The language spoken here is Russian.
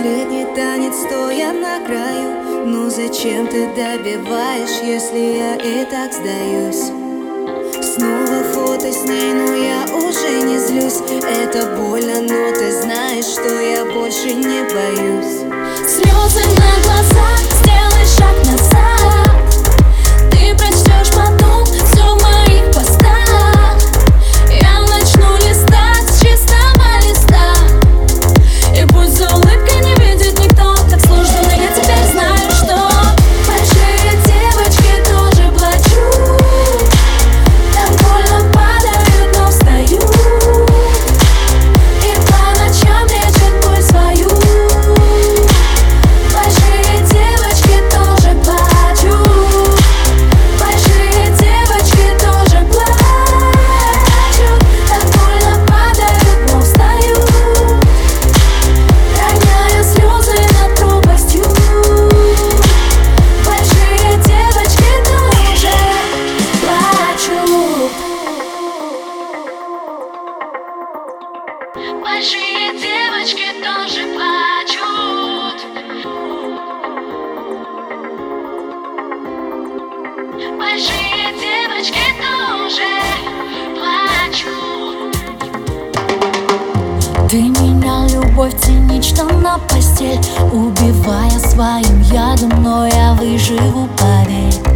последний танец, стоя на краю. Ну зачем ты добиваешь, если я и так сдаюсь? Снова фото с ней, но я уже не злюсь. Это больно, но ты знаешь, что я больше не боюсь. Большие девочки тоже плачут. Большие девочки тоже плачут. Ты менял любовь цинично на постель Убивая своим ядом, но я выживу, поверь